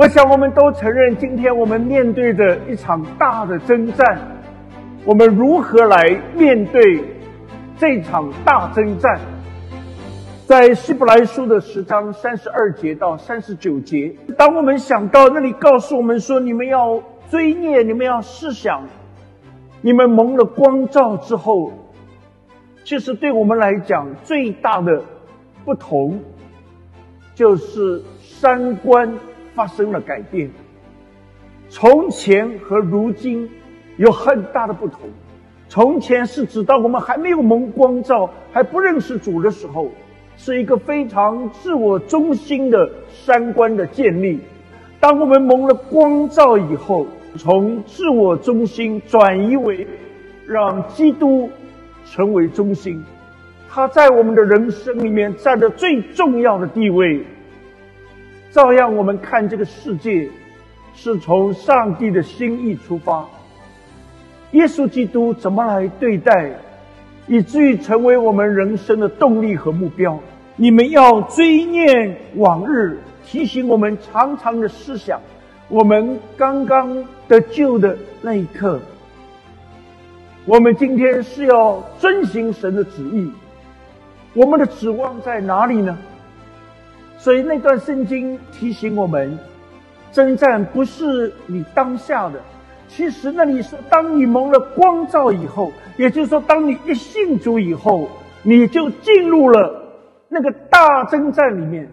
我想我们都承认，今天我们面对着一场大的征战，我们如何来面对这场大征战？在希伯来书的十章三十二节到三十九节，当我们想到那里告诉我们说，你们要追念，你们要思想，你们蒙了光照之后，其实对我们来讲最大的不同，就是三观发生了改变。从前和如今有很大的不同。从前是指到我们还没有蒙光照，还不认识主的时候。是一个非常自我中心的三观的建立。当我们蒙了光照以后，从自我中心转移为让基督成为中心，他在我们的人生里面占着最重要的地位。照样，我们看这个世界，是从上帝的心意出发。耶稣基督怎么来对待？以至于成为我们人生的动力和目标。你们要追念往日，提醒我们长长的思想。我们刚刚得救的那一刻，我们今天是要遵行神的旨意。我们的指望在哪里呢？所以那段圣经提醒我们：征战不是你当下的。其实那里说，当你蒙了光照以后，也就是说，当你一信主以后，你就进入了那个大征战里面。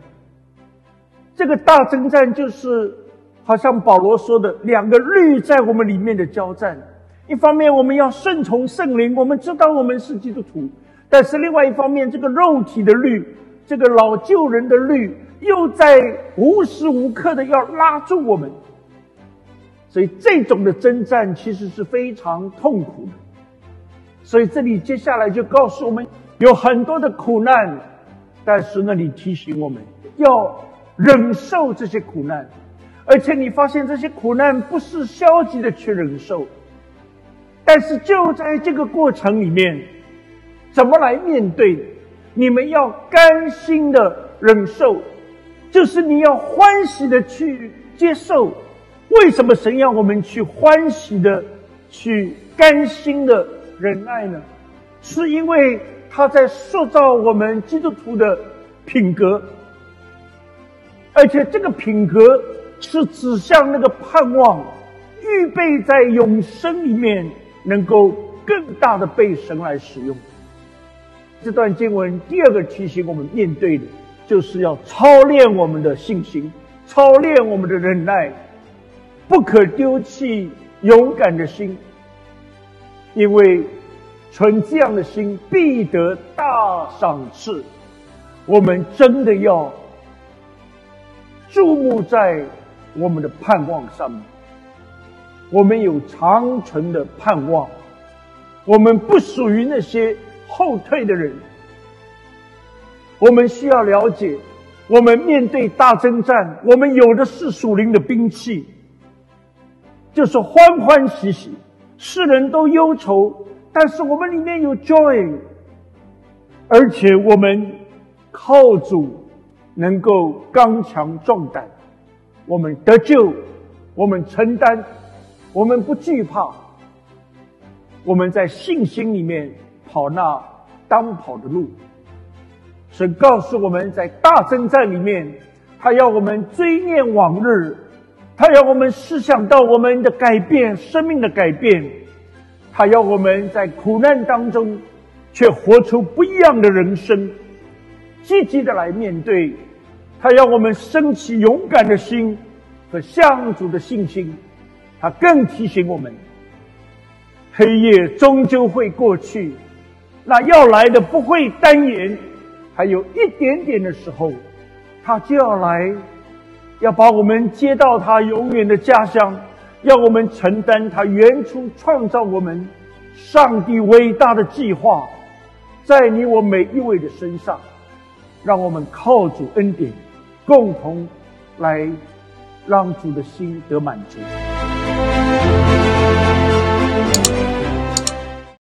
这个大征战就是，好像保罗说的，两个律在我们里面的交战。一方面我们要顺从圣灵，我们知道我们是基督徒；但是另外一方面，这个肉体的律，这个老旧人的律，又在无时无刻的要拉住我们。所以这种的征战其实是非常痛苦的。所以这里接下来就告诉我们，有很多的苦难，但是那里提醒我们要忍受这些苦难，而且你发现这些苦难不是消极的去忍受，但是就在这个过程里面，怎么来面对？你们要甘心的忍受，就是你要欢喜的去接受。为什么神要我们去欢喜的、去甘心的忍耐呢？是因为他在塑造我们基督徒的品格，而且这个品格是指向那个盼望，预备在永生里面能够更大的被神来使用。这段经文第二个提醒我们面对的，就是要操练我们的信心，操练我们的忍耐。不可丢弃勇敢的心，因为存这样的心必得大赏赐。我们真的要注目在我们的盼望上面。我们有长存的盼望，我们不属于那些后退的人。我们需要了解，我们面对大征战，我们有的是属灵的兵器。就是欢欢喜喜，世人都忧愁，但是我们里面有 joy，而且我们靠主能够刚强壮胆，我们得救，我们承担，我们不惧怕，我们在信心里面跑那当跑的路。神告诉我们在大征战里面，他要我们追念往日。他要我们思想到我们的改变，生命的改变；他要我们在苦难当中，却活出不一样的人生，积极的来面对；他要我们升起勇敢的心和向主的信心。他更提醒我们，黑夜终究会过去，那要来的不会单言，还有一点点的时候，他就要来。要把我们接到他永远的家乡，要我们承担他原初创造我们上帝伟大的计划，在你我每一位的身上，让我们靠主恩典，共同来让主的心得满足。